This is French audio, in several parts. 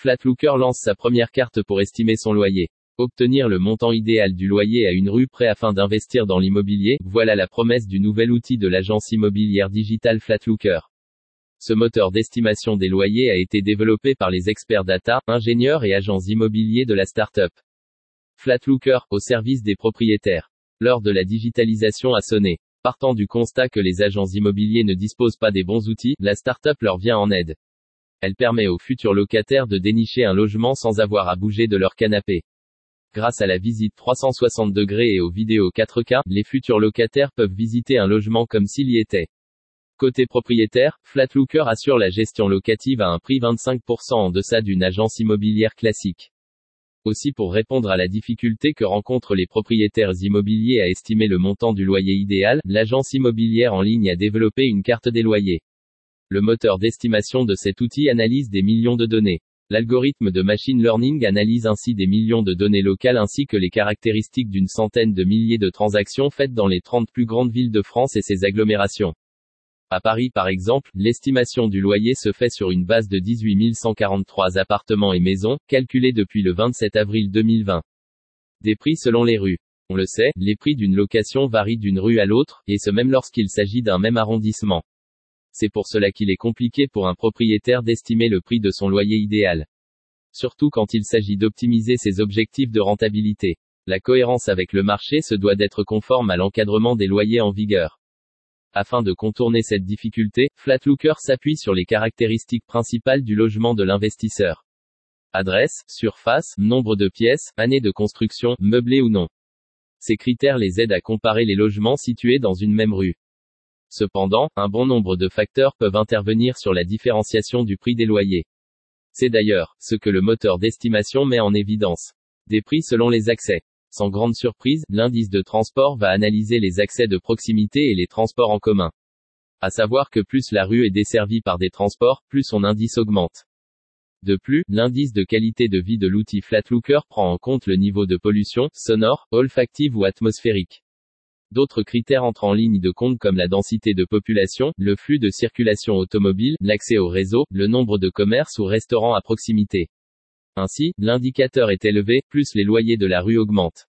Flatlooker lance sa première carte pour estimer son loyer. Obtenir le montant idéal du loyer à une rue près afin d'investir dans l'immobilier, voilà la promesse du nouvel outil de l'agence immobilière digitale Flatlooker. Ce moteur d'estimation des loyers a été développé par les experts data, ingénieurs et agents immobiliers de la start-up. Flatlooker, au service des propriétaires. L'heure de la digitalisation a sonné. Partant du constat que les agents immobiliers ne disposent pas des bons outils, la start-up leur vient en aide. Elle permet aux futurs locataires de dénicher un logement sans avoir à bouger de leur canapé. Grâce à la visite 360 degrés et aux vidéos 4K, les futurs locataires peuvent visiter un logement comme s'il y était. Côté propriétaire, Flatlooker assure la gestion locative à un prix 25% en deçà d'une agence immobilière classique. Aussi pour répondre à la difficulté que rencontrent les propriétaires immobiliers à estimer le montant du loyer idéal, l'agence immobilière en ligne a développé une carte des loyers. Le moteur d'estimation de cet outil analyse des millions de données. L'algorithme de machine learning analyse ainsi des millions de données locales ainsi que les caractéristiques d'une centaine de milliers de transactions faites dans les 30 plus grandes villes de France et ses agglomérations. À Paris par exemple, l'estimation du loyer se fait sur une base de 18 143 appartements et maisons, calculés depuis le 27 avril 2020. Des prix selon les rues. On le sait, les prix d'une location varient d'une rue à l'autre, et ce même lorsqu'il s'agit d'un même arrondissement. C'est pour cela qu'il est compliqué pour un propriétaire d'estimer le prix de son loyer idéal. Surtout quand il s'agit d'optimiser ses objectifs de rentabilité. La cohérence avec le marché se doit d'être conforme à l'encadrement des loyers en vigueur. Afin de contourner cette difficulté, Flatlooker s'appuie sur les caractéristiques principales du logement de l'investisseur. Adresse, surface, nombre de pièces, année de construction, meublé ou non. Ces critères les aident à comparer les logements situés dans une même rue. Cependant, un bon nombre de facteurs peuvent intervenir sur la différenciation du prix des loyers. C'est d'ailleurs ce que le moteur d'estimation met en évidence. Des prix selon les accès. Sans grande surprise, l'indice de transport va analyser les accès de proximité et les transports en commun. À savoir que plus la rue est desservie par des transports, plus son indice augmente. De plus, l'indice de qualité de vie de l'outil Flatlooker prend en compte le niveau de pollution, sonore, olfactive ou atmosphérique. D'autres critères entrent en ligne de compte comme la densité de population, le flux de circulation automobile, l'accès au réseau, le nombre de commerces ou restaurants à proximité. Ainsi, l'indicateur est élevé, plus les loyers de la rue augmentent.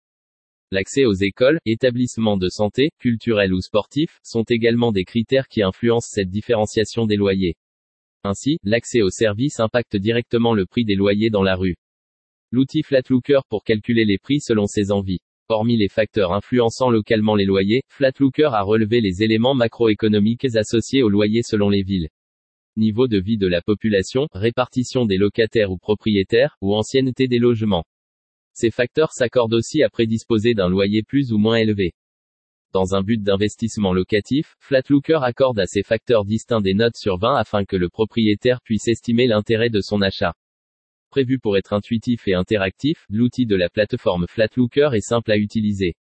L'accès aux écoles, établissements de santé, culturels ou sportifs, sont également des critères qui influencent cette différenciation des loyers. Ainsi, l'accès aux services impacte directement le prix des loyers dans la rue. L'outil Flatlooker pour calculer les prix selon ses envies. Hormis les facteurs influençant localement les loyers, Flatlooker a relevé les éléments macroéconomiques associés aux loyers selon les villes. Niveau de vie de la population, répartition des locataires ou propriétaires, ou ancienneté des logements. Ces facteurs s'accordent aussi à prédisposer d'un loyer plus ou moins élevé. Dans un but d'investissement locatif, Flatlooker accorde à ces facteurs distincts des notes sur 20 afin que le propriétaire puisse estimer l'intérêt de son achat. Prévu pour être intuitif et interactif, l'outil de la plateforme Flatlooker est simple à utiliser.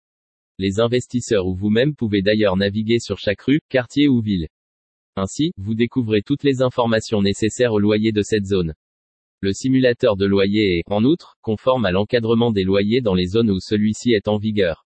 Les investisseurs ou vous-même pouvez d'ailleurs naviguer sur chaque rue, quartier ou ville. Ainsi, vous découvrez toutes les informations nécessaires au loyer de cette zone. Le simulateur de loyer est, en outre, conforme à l'encadrement des loyers dans les zones où celui-ci est en vigueur.